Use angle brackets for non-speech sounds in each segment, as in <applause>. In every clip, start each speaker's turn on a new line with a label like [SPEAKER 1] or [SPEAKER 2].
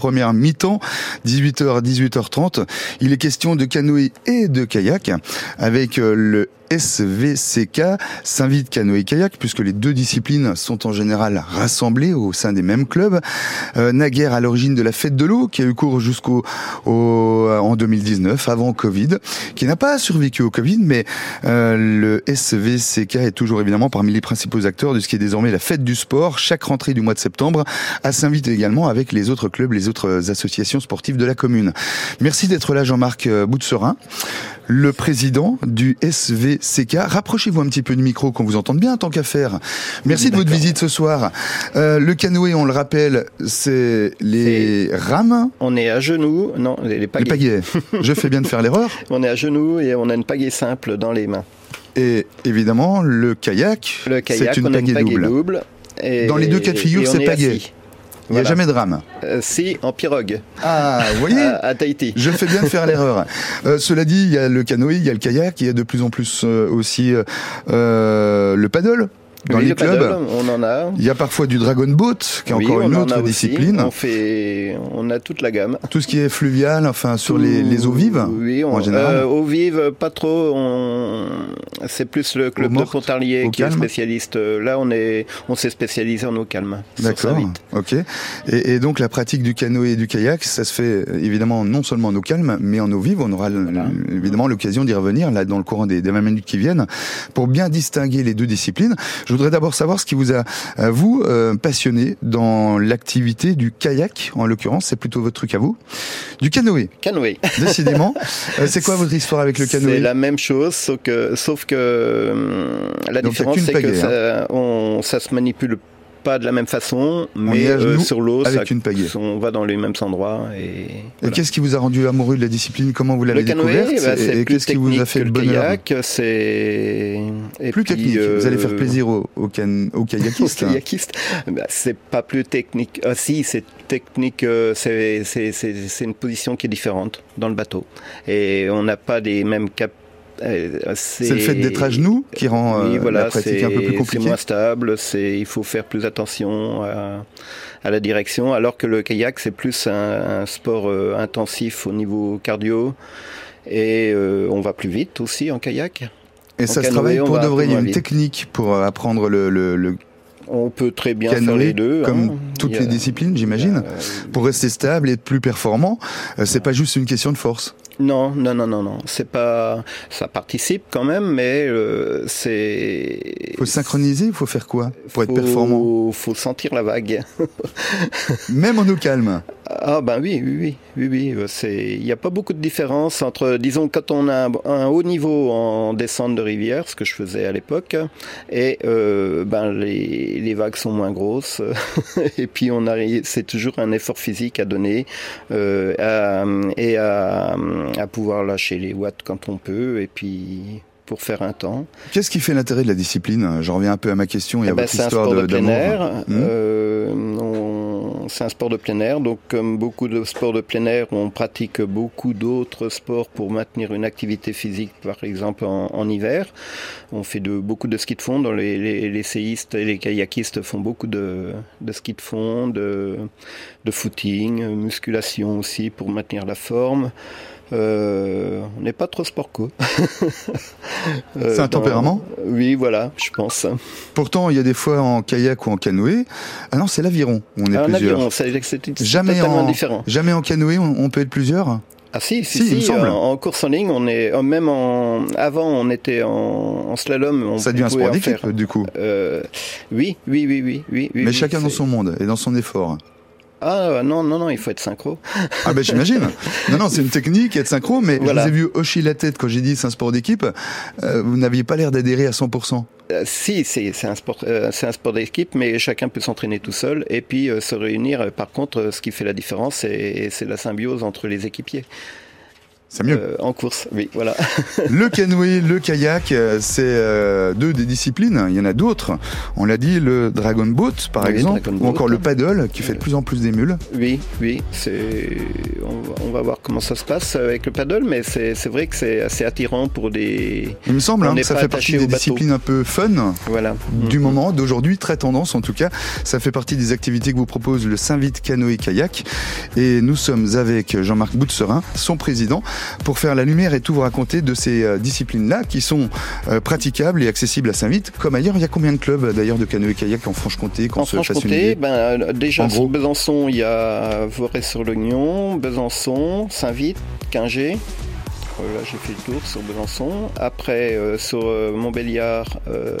[SPEAKER 1] première mi-temps, 18h à 18h30. Il est question de canoë et de kayak avec le SVCK, s'invite canoë-kayak, puisque les deux disciplines sont en général rassemblées au sein des mêmes clubs. Euh, naguère à l'origine de la fête de l'eau, qui a eu cours jusqu'au en 2019, avant Covid, qui n'a pas survécu au Covid, mais euh, le SVCK est toujours évidemment parmi les principaux acteurs de ce qui est désormais la fête du sport, chaque rentrée du mois de septembre, à s'inviter également avec les autres clubs, les autres associations sportives de la commune. Merci d'être là, Jean-Marc Boutserin le président du SVCK. Rapprochez-vous un petit peu du micro qu'on vous entende bien tant qu'à faire. Merci de votre visite ce soir. Euh, le canoë, on le rappelle, c'est les rames.
[SPEAKER 2] On est à genoux, non, les pagaies. <laughs>
[SPEAKER 1] Je fais bien de faire l'erreur.
[SPEAKER 2] On est à genoux et on a une pagaie simple dans les mains.
[SPEAKER 1] Et évidemment, le kayak,
[SPEAKER 2] le kayak c'est une, pagaie, double.
[SPEAKER 1] Dans les deux cas de figure, c'est pagaie. Il n'y a jamais de rame.
[SPEAKER 2] Euh, si, en pirogue.
[SPEAKER 1] Ah, vous voyez <laughs>
[SPEAKER 2] à, Tahiti.
[SPEAKER 1] Je fais bien de faire l'erreur. <laughs> Euh, cela dit, il y a le canoë, il y a le kayak, il y a de plus en plus euh, aussi le paddle dans les clubs.
[SPEAKER 2] on en a.
[SPEAKER 1] Il y a parfois du dragon boat, qui est encore une autre discipline.
[SPEAKER 2] On fait, on a toute la gamme.
[SPEAKER 1] Tout ce qui est fluvial, enfin sur les, les eaux vives.
[SPEAKER 2] Oui, en général. Euh, eaux vives, pas trop. C'est plus le club de Pontarlier qui est spécialiste. Là, on est, on s'est spécialisé en eau calme.
[SPEAKER 1] D'accord. Ok. Et, et, donc la pratique du canoë et du kayak, ça se fait évidemment non seulement en eau calme, mais en eau vive. On aura évidemment l'occasion d'y revenir là dans le courant des, des 20 minutes qui viennent pour bien distinguer les deux disciplines. Je voudrais d'abord savoir ce qui vous a, euh, vous, euh, passionné dans l'activité du kayak, en l'occurrence, c'est plutôt votre truc à vous. Du canoë.
[SPEAKER 2] Canoë. <laughs>
[SPEAKER 1] Décidément. Euh, c'est quoi votre histoire avec le canoë?
[SPEAKER 2] C'est la même chose, sauf que, sauf que la différence, c'est que ça, hein. on, ça se manipule pas de la même façon, mais euh, sur l'eau, on va dans les mêmes endroits. Et,
[SPEAKER 1] qu'est-ce qui vous a rendu amoureux de la discipline? Comment vous l'avez découverte?
[SPEAKER 2] bah, Et qu'est-ce qui vous a fait le, bonheur? c'est
[SPEAKER 1] plus technique. Vous allez faire euh, plaisir aux, aux, aux kayakistes. <laughs>
[SPEAKER 2] bah, c'est pas plus technique. Ah, si, c'est technique. Euh, c'est une position qui est différente dans le bateau, et on n'a pas les mêmes cap
[SPEAKER 1] c'est le fait d'être à genoux qui rend euh, la pratique un peu plus compliquée.
[SPEAKER 2] C'est moins stable, il faut faire plus attention à, la direction, alors que le kayak c'est plus un, sport euh, intensif au niveau cardio et on va plus vite aussi en kayak.
[SPEAKER 1] Et ça se travaille pour de vrai, il y a une technique pour apprendre le,
[SPEAKER 2] on peut très bien faire les deux.
[SPEAKER 1] Comme hein. toutes les disciplines, j'imagine. Pour rester stable et être plus performant, c'est pas juste une question de force.
[SPEAKER 2] Non, non, non, non, non. C'est pas. Ça participe quand même, mais euh, c'est.
[SPEAKER 1] Faut synchroniser. Il faut faire quoi pour être performant?
[SPEAKER 2] Faut sentir la vague. <laughs>
[SPEAKER 1] même en eau calme.
[SPEAKER 2] Ah ben oui, oui, oui, oui, oui. C'est. Il n'y a pas beaucoup de différence entre, disons, quand on a un, haut niveau en descente de rivière, ce que je faisais à l'époque, et euh, ben les, les vagues sont moins grosses, <laughs> et puis on arrive. C'est toujours un effort physique à donner euh, à, et à à pouvoir lâcher les watts quand on peut, et puis pour faire un temps.
[SPEAKER 1] Qu'est-ce qui fait l'intérêt de la discipline? J'en reviens un peu à ma question et à eh ben, votre histoire de, plein air.
[SPEAKER 2] Hmm? euh, c'est un sport de plein air, donc comme beaucoup de sports de plein air, on pratique beaucoup d'autres sports pour maintenir une activité physique, par exemple en, hiver. On fait beaucoup de ski de fond, les, les, séistes et les kayakistes font beaucoup de, ski de fond, de footing, musculation aussi pour maintenir la forme. Euh, on n'est pas trop sport co. <laughs>
[SPEAKER 1] Euh, c'est un tempérament
[SPEAKER 2] Oui, voilà, je pense.
[SPEAKER 1] Pourtant, il y a des fois en kayak ou en canoë. Ah non, c'est l'aviron. On est ah, plusieurs.
[SPEAKER 2] c'est jamais en, différent.
[SPEAKER 1] Jamais en canoë, on, peut être plusieurs?
[SPEAKER 2] Ah si, si, si, En, course en ligne, on est euh, même en avant, on était en, slalom. On
[SPEAKER 1] Ça devient un sport d'équipe, du coup.
[SPEAKER 2] oui, oui, oui, oui, oui.
[SPEAKER 1] Mais chacun dans son monde et dans son effort.
[SPEAKER 2] Ah non, non, non, il faut être synchro.
[SPEAKER 1] Ah ben j'imagine. non, non, c'est une technique, être synchro, mais je vous ai vu hocher la tête quand j'ai dit c'est un sport d'équipe. Euh, vous n'aviez pas l'air d'adhérer à 100%.
[SPEAKER 2] Euh, si, c'est un sport, euh, c'est un sport d'équipe, mais chacun peut s'entraîner tout seul et puis se réunir. Par contre, ce qui fait la différence, c'est la symbiose entre les équipiers.
[SPEAKER 1] C'est mieux.
[SPEAKER 2] Euh, en course, oui, voilà. <laughs>
[SPEAKER 1] le canoë, le kayak, euh, c'est euh, deux des disciplines. Il y en a d'autres. On l'a dit, le dragon boat, par exemple, ou encore le paddle, qui fait de plus en plus des mules.
[SPEAKER 2] Oui, oui. C'est. On, va voir comment ça se passe avec le paddle, mais c'est vrai que c'est assez attirant pour des.
[SPEAKER 1] Il me semble hein, que ça fait partie des disciplines un peu fun.
[SPEAKER 2] Voilà.
[SPEAKER 1] Du mm-hmm. moment, d'aujourd'hui, très tendance en tout cas. Ça fait partie des activités que vous propose le Saint-Vite Canoë Kayak. Et nous sommes avec Jean-Marc Boutserin, son président pour faire la lumière et tout vous raconter de ces euh, disciplines-là qui sont euh, praticables et accessibles à Saint-Vite, comme ailleurs. Il y a combien de clubs d'ailleurs de canoë-kayak en Franche-Comté
[SPEAKER 2] En Franche-Comté, ben, euh, déjà sur Besançon, il y a Voré-sur-l'Oignon, Besançon, Saint-Vite, Quingé. Là, j'ai fait le tour sur Besançon. Après, sur Montbéliard,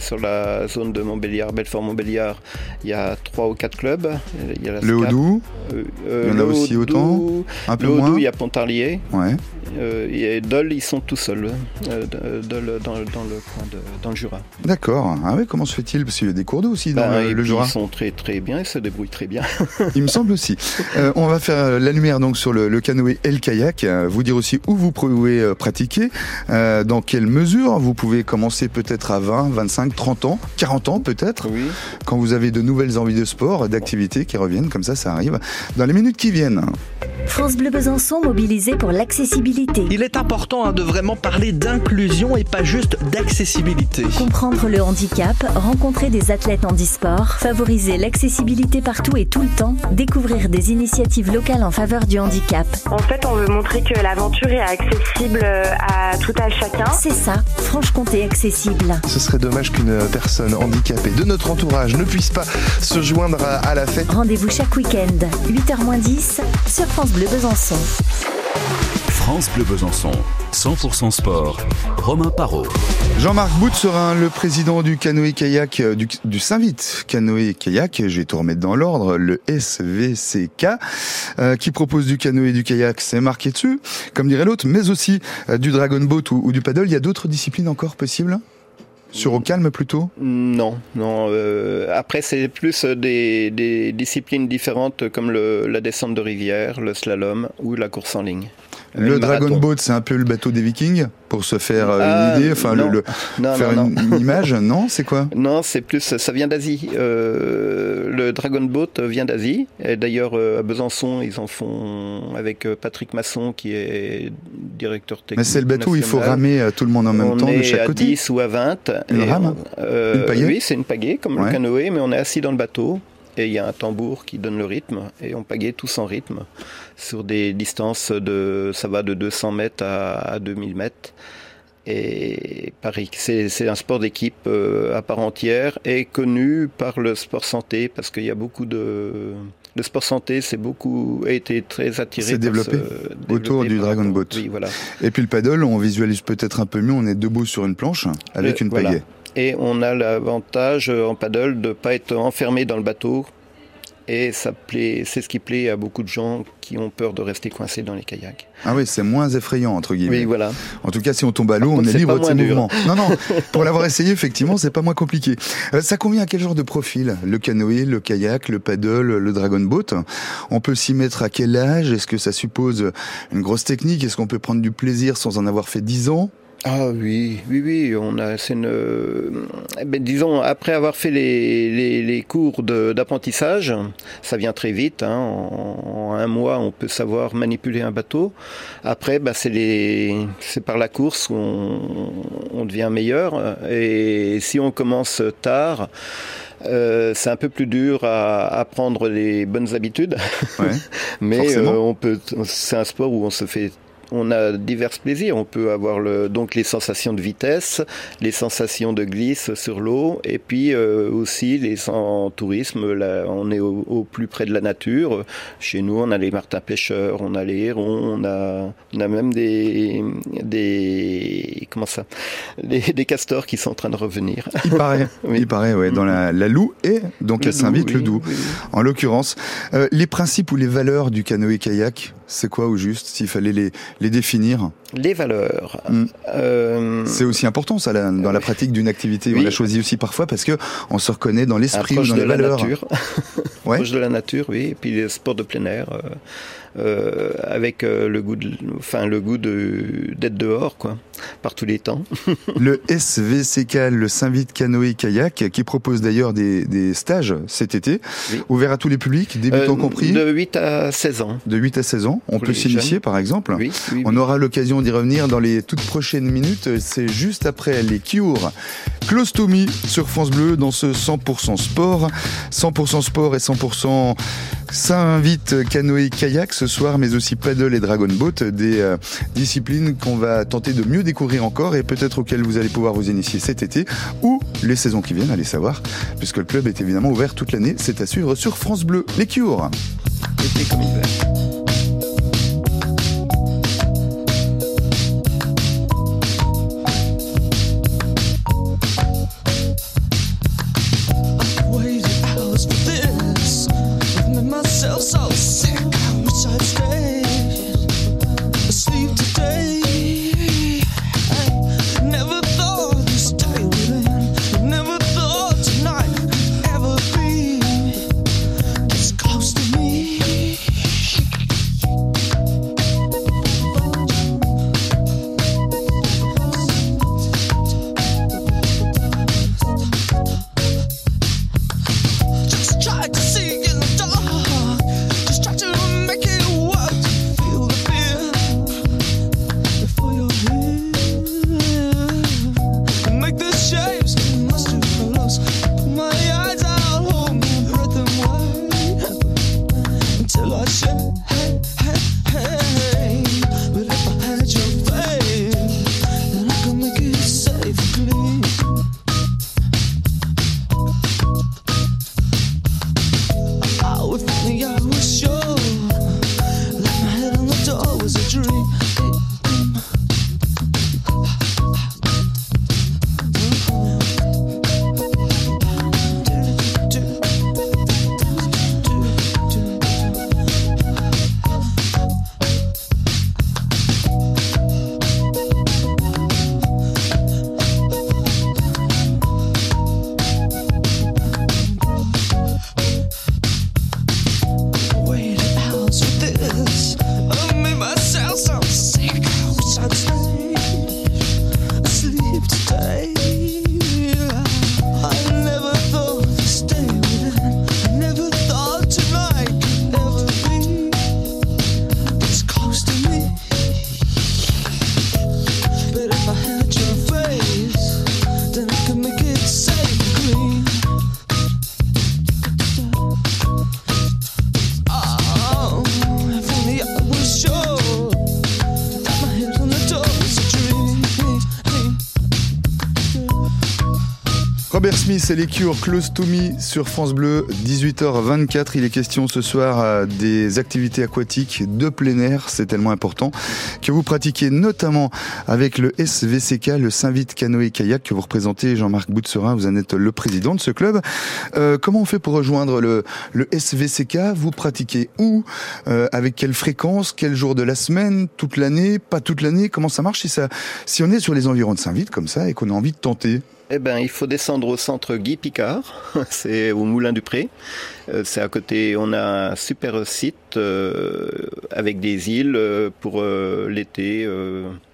[SPEAKER 2] sur la zone de Montbéliard, Belfort-Montbéliard, il y a trois ou quatre clubs.
[SPEAKER 1] Il y a le Haut-Doubs il y en a aussi autant Un peu moins
[SPEAKER 2] il y a Pontarlier.
[SPEAKER 1] Ouais.
[SPEAKER 2] Euh, et Dole, ils sont tout seuls, euh, Dole dans, dans, le coin de, dans le Jura.
[SPEAKER 1] D'accord. Ah oui, comment se fait-il? Parce qu'il y a des cours d'eau aussi dans
[SPEAKER 2] ben,
[SPEAKER 1] le, Jura.
[SPEAKER 2] Ils sont très très bien, ils se débrouillent très bien. <laughs>
[SPEAKER 1] il me semble aussi. Euh, on va faire la lumière donc sur le, canoë et le kayak. Vous dire aussi où vous pouvez pratiquer, dans quelle mesure vous pouvez commencer peut-être à 20, 25, 30 ans, 40 ans peut-être,
[SPEAKER 2] oui.
[SPEAKER 1] quand vous avez de nouvelles envies de sport, d'activités qui reviennent, comme ça, ça arrive dans les minutes qui viennent.
[SPEAKER 3] France Bleu Besançon mobilisé pour l'accessibilité.
[SPEAKER 4] Il est important hein, de vraiment parler d'inclusion et pas juste d'accessibilité.
[SPEAKER 3] Comprendre le handicap, rencontrer des athlètes handisport, favoriser l'accessibilité partout et tout le temps, découvrir des initiatives locales en faveur du handicap.
[SPEAKER 5] En fait, on veut montrer que l'aventure est accessible euh, à tout à chacun.
[SPEAKER 3] C'est ça, Franche-Comté accessible.
[SPEAKER 4] Ce serait dommage qu'une personne handicapée de notre entourage ne puisse pas se joindre à la fête.
[SPEAKER 3] Rendez-vous chaque week-end, 8h10 sur France Bleu Besançon.
[SPEAKER 6] France Bleu Besançon, 100% sport. Romain Parot.
[SPEAKER 1] Jean-Marc Boutserin, le président du canoë-kayak, euh, du, Saint-Vite canoë-kayak, je vais tout remettre dans l'ordre, le SVCK, euh, qui propose du canoë et du kayak, c'est marqué dessus, comme dirait l'autre, mais aussi euh, du dragon boat ou, ou du paddle. Il y a d'autres disciplines encore possibles? Sur au calme plutôt?
[SPEAKER 2] Non, non. Euh, après, c'est plus des, des, disciplines différentes comme le, la descente de rivière, le slalom ou la course en ligne.
[SPEAKER 1] Le Dragon Boat, c'est un peu le bateau des Vikings pour se faire euh, une ah, idée, enfin le, faire une, <laughs> image. Non, c'est quoi?
[SPEAKER 2] Non, c'est plus, ça vient d'Asie. Euh, le Dragon Boat vient d'Asie. Et d'ailleurs, euh, à Besançon, ils en font avec Patrick Masson, qui est directeur technique.
[SPEAKER 1] Mais c'est le bateau où il faut ramer tout le monde en même temps de chaque côté.
[SPEAKER 2] On est à 10 ou à 20.
[SPEAKER 1] Une rame Une pagaie
[SPEAKER 2] Oui, c'est une pagaie comme le canoë, mais on est assis dans le bateau et il y a un tambour qui donne le rythme et on pagaie tous en rythme. Sur des distances de ça va de 200 mètres à, 2000 mètres. Et Paris c'est un sport d'équipe euh, à part entière et connu par le sport santé parce qu'il y a beaucoup de le sport santé c'est beaucoup a été très attiré
[SPEAKER 1] c'est développé, autour du dragon boat.
[SPEAKER 2] Oui, voilà.
[SPEAKER 1] et puis le paddle on visualise peut-être un peu mieux on est debout sur une planche avec euh, une pagaie
[SPEAKER 2] et on a l'avantage euh, en paddle de ne pas être enfermé dans le bateau. Et ça plaît, c'est ce qui plaît à beaucoup de gens qui ont peur de rester coincés dans les kayaks.
[SPEAKER 1] Ah oui, c'est moins effrayant entre guillemets.
[SPEAKER 2] Oui, voilà.
[SPEAKER 1] En tout cas, si on tombe à l'eau, on est, libre de ses mouvements. Non, non. <laughs> Pour l'avoir essayé, effectivement, c'est pas moins compliqué. Euh, ça convient à quel genre de profil? Le canoë, le kayak, le paddle, le dragon boat? On peut s'y mettre à quel âge? Est-ce que ça suppose une grosse technique? Est-ce qu'on peut prendre du plaisir sans en avoir fait dix ans?
[SPEAKER 2] Ah oui, oui, oui, on a, c'est une, eh ben, disons, après avoir fait les, les, les cours d'apprentissage, ça vient très vite. Hein, en, un mois, on peut savoir manipuler un bateau. Après, bah, c'est les, c'est par la course qu'on on devient meilleur. Et si on commence tard, euh, c'est un peu plus dur à apprendre les bonnes habitudes,
[SPEAKER 1] ouais, <laughs>
[SPEAKER 2] mais euh, on peut. C'est un sport où on se fait on a divers plaisirs. On peut avoir le, donc les sensations de vitesse, les sensations de glisse sur l'eau, et puis euh, aussi les en tourisme. Là, on est au, plus près de la nature. Chez nous, on a les martins pêcheurs, on a les hérons, on a, on a même des, des comment ça, des castors qui sont en train de revenir.
[SPEAKER 1] Il paraît, <laughs> il paraît, ouais, dans la, la Loue et donc à Saint-Vite, le Doubs. En l'occurrence, euh, les principes ou les valeurs du canoë-kayak, c'est quoi au juste, s'il fallait les, les définir?
[SPEAKER 2] Les valeurs.
[SPEAKER 1] Mm.
[SPEAKER 2] Euh,
[SPEAKER 1] C'est aussi important ça dans la pratique d'une activité. On l'a choisi aussi parfois parce que on se reconnaît dans l'esprit ou
[SPEAKER 2] proche
[SPEAKER 1] dans
[SPEAKER 2] de
[SPEAKER 1] les
[SPEAKER 2] la
[SPEAKER 1] valeurs.
[SPEAKER 2] nature. <laughs>
[SPEAKER 1] Ouais.
[SPEAKER 2] proche de la nature, oui. Et puis les sports de plein air, euh, euh, avec le goût, de, enfin le goût de d'être dehors, quoi, par tous les temps. <laughs>
[SPEAKER 1] Le SVCK, le Saint-Vite Canoë Kayak, qui propose d'ailleurs des, des stages cet été,
[SPEAKER 2] Oui.
[SPEAKER 1] ouvert à tous les publics, débutants compris,
[SPEAKER 2] De 8 à 16 ans.
[SPEAKER 1] de 8 à 16 ans. On
[SPEAKER 2] Pour
[SPEAKER 1] peut s'initier par exemple.
[SPEAKER 2] Oui,
[SPEAKER 1] On aura l'occasion d'y revenir dans les toutes prochaines minutes. C'est juste après les Cure. Close to me sur France Bleu dans ce 100% sport. 100% sport et 100% Saint-Vite canoë kayak ce soir, mais aussi paddle et dragon boat, des euh, disciplines qu'on va tenter de mieux découvrir encore et peut-être auxquelles vous allez pouvoir vous initier cet été ou les saisons qui viennent, allez savoir, puisque le club est évidemment ouvert toute l'année. C'est à suivre sur France Bleu. Les Cure.
[SPEAKER 2] été comme hiver.
[SPEAKER 1] Robert Smith et les Cure, Close to Me sur France Bleu, 18h24. Il est question ce soir euh, des activités aquatiques de plein air, c'est tellement important, que vous pratiquez notamment avec le SVCK, le Saint-Vite Canoë Kayak, que vous représentez, Jean-Marc Boutserin, vous en êtes le président de ce club. Euh, comment on fait pour rejoindre le, le SVCK Vous pratiquez où? Euh, Avec quelle fréquence? Quel jour de la semaine? Toute l'année? Pas toute l'année? Comment ça marche si, ça, si on est sur les environs de Saint-Vite comme ça et qu'on a envie de tenter?
[SPEAKER 2] Eh ben, il faut descendre au centre Guy Picard, <laughs> c'est au Moulin du Pré. Euh, c'est à côté, on a un super site euh, avec des îles euh, pour l'été,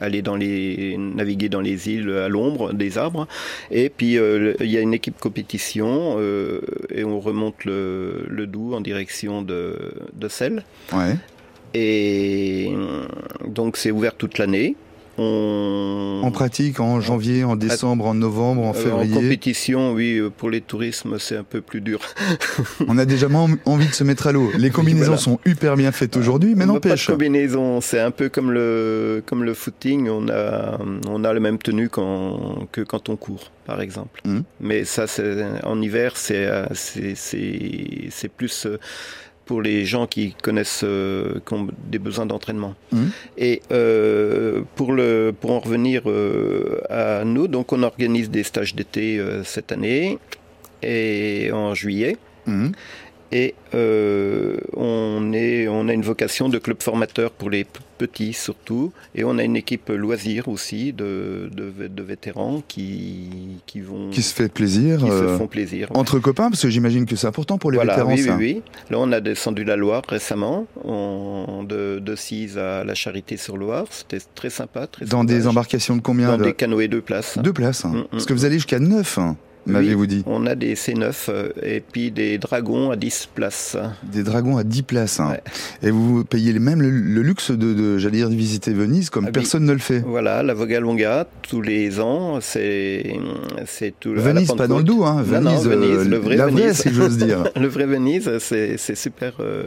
[SPEAKER 2] aller dans les, naviguer dans les îles à l'ombre des arbres. Et puis il y a une équipe compétition et on remonte le, le Doubs en direction de, de Celle.
[SPEAKER 1] Ouais.
[SPEAKER 2] Et donc c'est ouvert toute l'année. On,
[SPEAKER 1] En pratique, en janvier, en décembre, en novembre, en
[SPEAKER 2] euh, en
[SPEAKER 1] février.
[SPEAKER 2] compétition, oui, euh, pour les tourismes, c'est un peu plus dur. <laughs>
[SPEAKER 1] On a déjà moins envie de se mettre à l'eau. Les combinaisons
[SPEAKER 2] Voilà.
[SPEAKER 1] sont hyper bien faites aujourd'hui, mais
[SPEAKER 2] n'a pas de
[SPEAKER 1] n'empêche.
[SPEAKER 2] combinaison, c'est un peu comme le comme le footing, on a on a la même tenue quand, que quand on court, par exemple.
[SPEAKER 1] Mhm.
[SPEAKER 2] Mais ça, en hiver, c'est euh, c'est c'est c'est plus pour les gens qui connaissent, euh, qui ont des besoins d'entraînement.
[SPEAKER 1] Mhm.
[SPEAKER 2] Et euh, pour le pour en revenir euh, à nous, donc on organise des stages d'été cette année et en juillet.
[SPEAKER 1] Mhm.
[SPEAKER 2] Et on, est, on a une vocation de club formateur pour les petits surtout. Et on a une équipe loisir aussi de, de, vé- de vétérans qui, qui vont
[SPEAKER 1] Qui se fait plaisir
[SPEAKER 2] qui
[SPEAKER 1] euh,
[SPEAKER 2] se font plaisir. ouais.
[SPEAKER 1] entre copains, parce que j'imagine que c'est important pour les
[SPEAKER 2] Voilà,
[SPEAKER 1] vétérans.
[SPEAKER 2] oui,
[SPEAKER 1] ça.
[SPEAKER 2] oui, oui. Là, on a descendu la Loire récemment, on- de, de Cise à la Charité-sur-Loire. C'était très sympa. Très
[SPEAKER 1] Dans des embarcations de combien
[SPEAKER 2] Dans
[SPEAKER 1] de...
[SPEAKER 2] des canoës deux places.
[SPEAKER 1] Deux places. hein.
[SPEAKER 2] Mm, mm,
[SPEAKER 1] Parce que vous allez jusqu'à neuf, hein, m'avez-vous dit.
[SPEAKER 2] On a des C9 euh, et puis des dragons à 10 places.
[SPEAKER 1] Des dragons à 10 places. hein.
[SPEAKER 2] Ouais.
[SPEAKER 1] Et vous payez même le, le luxe de, de j'allais dire, de visiter Venise comme
[SPEAKER 2] Ah oui.
[SPEAKER 1] personne ne le fait.
[SPEAKER 2] Voilà, la Vogalonga, tous les ans, c'est tout.
[SPEAKER 1] Venise, pas dans le doux, hein.
[SPEAKER 2] Non, non,
[SPEAKER 1] Venise,
[SPEAKER 2] Venise,
[SPEAKER 1] euh,
[SPEAKER 2] le vrai
[SPEAKER 1] la vraie,
[SPEAKER 2] Venise.
[SPEAKER 1] si j'ose dire. <laughs>
[SPEAKER 2] Le vrai Venise, c'est c'est super. euh,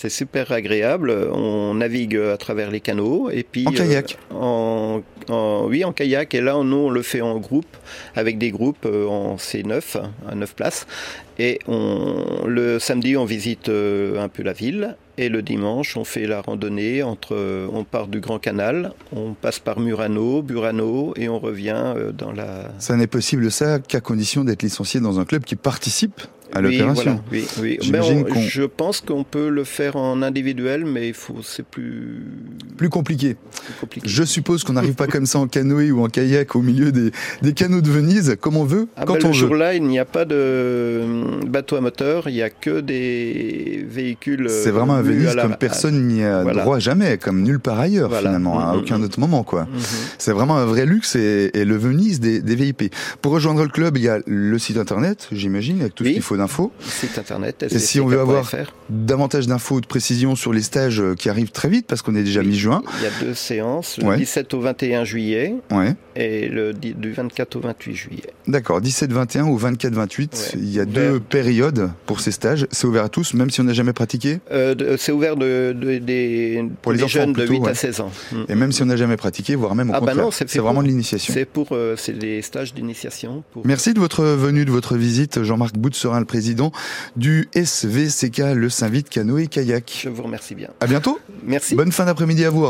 [SPEAKER 2] c'est super agréable. On navigue à travers les canaux et puis
[SPEAKER 1] En kayak.
[SPEAKER 2] euh, en, en- oui, en kayak. Et là, nous, on le fait en groupe avec des groupes euh, en C9 à 9 places. Et on, le samedi, on visite euh, un peu la ville. Et le dimanche, on fait la randonnée entre. On part du Grand Canal, on passe par Murano, Burano, et on revient euh, dans la.
[SPEAKER 1] Ça n'est possible, ça, qu'à condition d'être licencié dans un club qui participe à
[SPEAKER 2] Oui,
[SPEAKER 1] l'opération.
[SPEAKER 2] voilà, oui, oui. Mais on- je pense qu'on peut le faire en individuel, mais c'est plus,
[SPEAKER 1] Plus compliqué.
[SPEAKER 2] plus compliqué.
[SPEAKER 1] Je suppose qu'on n'arrive pas comme ça en canoë ou en kayak au milieu des, des canaux de Venise, comme on veut,
[SPEAKER 2] Ah
[SPEAKER 1] quand
[SPEAKER 2] ben,
[SPEAKER 1] on
[SPEAKER 2] le
[SPEAKER 1] veut.
[SPEAKER 2] jour-là, il n'y a pas de bateau à moteur, il n'y a que des véhicules. euh,
[SPEAKER 1] C'est vraiment à Venise
[SPEAKER 2] la-
[SPEAKER 1] comme personne n'y a
[SPEAKER 2] Voilà.
[SPEAKER 1] droit jamais, comme nulle part ailleurs
[SPEAKER 2] Voilà.
[SPEAKER 1] finalement, à
[SPEAKER 2] Mhm,
[SPEAKER 1] aucun
[SPEAKER 2] mhm.
[SPEAKER 1] autre moment quoi. C'est vraiment un vrai luxe et, et le Venise des, des VIP. Pour rejoindre le club, il y a le site internet, j'imagine, avec tout
[SPEAKER 2] Oui.
[SPEAKER 1] ce qu'il faut d'infos.
[SPEAKER 2] Site internet.
[SPEAKER 1] Et si on veut avoir davantage d'infos ou de précisions sur les stages qui arrivent très vite, parce qu'on est déjà mi-juin.
[SPEAKER 2] Il y a deux séances, le
[SPEAKER 1] Ouais.
[SPEAKER 2] 17 au 21 juillet
[SPEAKER 1] Ouais.
[SPEAKER 2] et le du 24 au 28 juillet.
[SPEAKER 1] D'accord, 17-21 ou 24-28,
[SPEAKER 2] Ouais.
[SPEAKER 1] il y a deux périodes pour ces stages. C'est ouvert à tous, même si on n'a jamais pratiqué.
[SPEAKER 2] Euh, c'est ouvert de, de- des,
[SPEAKER 1] Pour les
[SPEAKER 2] des jeunes de
[SPEAKER 1] plutôt,
[SPEAKER 2] 8
[SPEAKER 1] ouais.
[SPEAKER 2] à 16 ans.
[SPEAKER 1] Et même si on n'a jamais pratiqué, voire même au
[SPEAKER 2] Ah bah
[SPEAKER 1] contraire.
[SPEAKER 2] c'est
[SPEAKER 1] vraiment de l'initiation.
[SPEAKER 2] C'est pour euh, c'est des stages d'initiation. Pour...
[SPEAKER 1] Merci de votre venue, de votre visite. Jean-Marc Boutserin, président du SVCK, le Saint-Vite Canoë Kayak.
[SPEAKER 2] Je vous remercie bien.
[SPEAKER 1] À bientôt.
[SPEAKER 2] Merci.
[SPEAKER 1] Bonne fin d'après-midi à vous.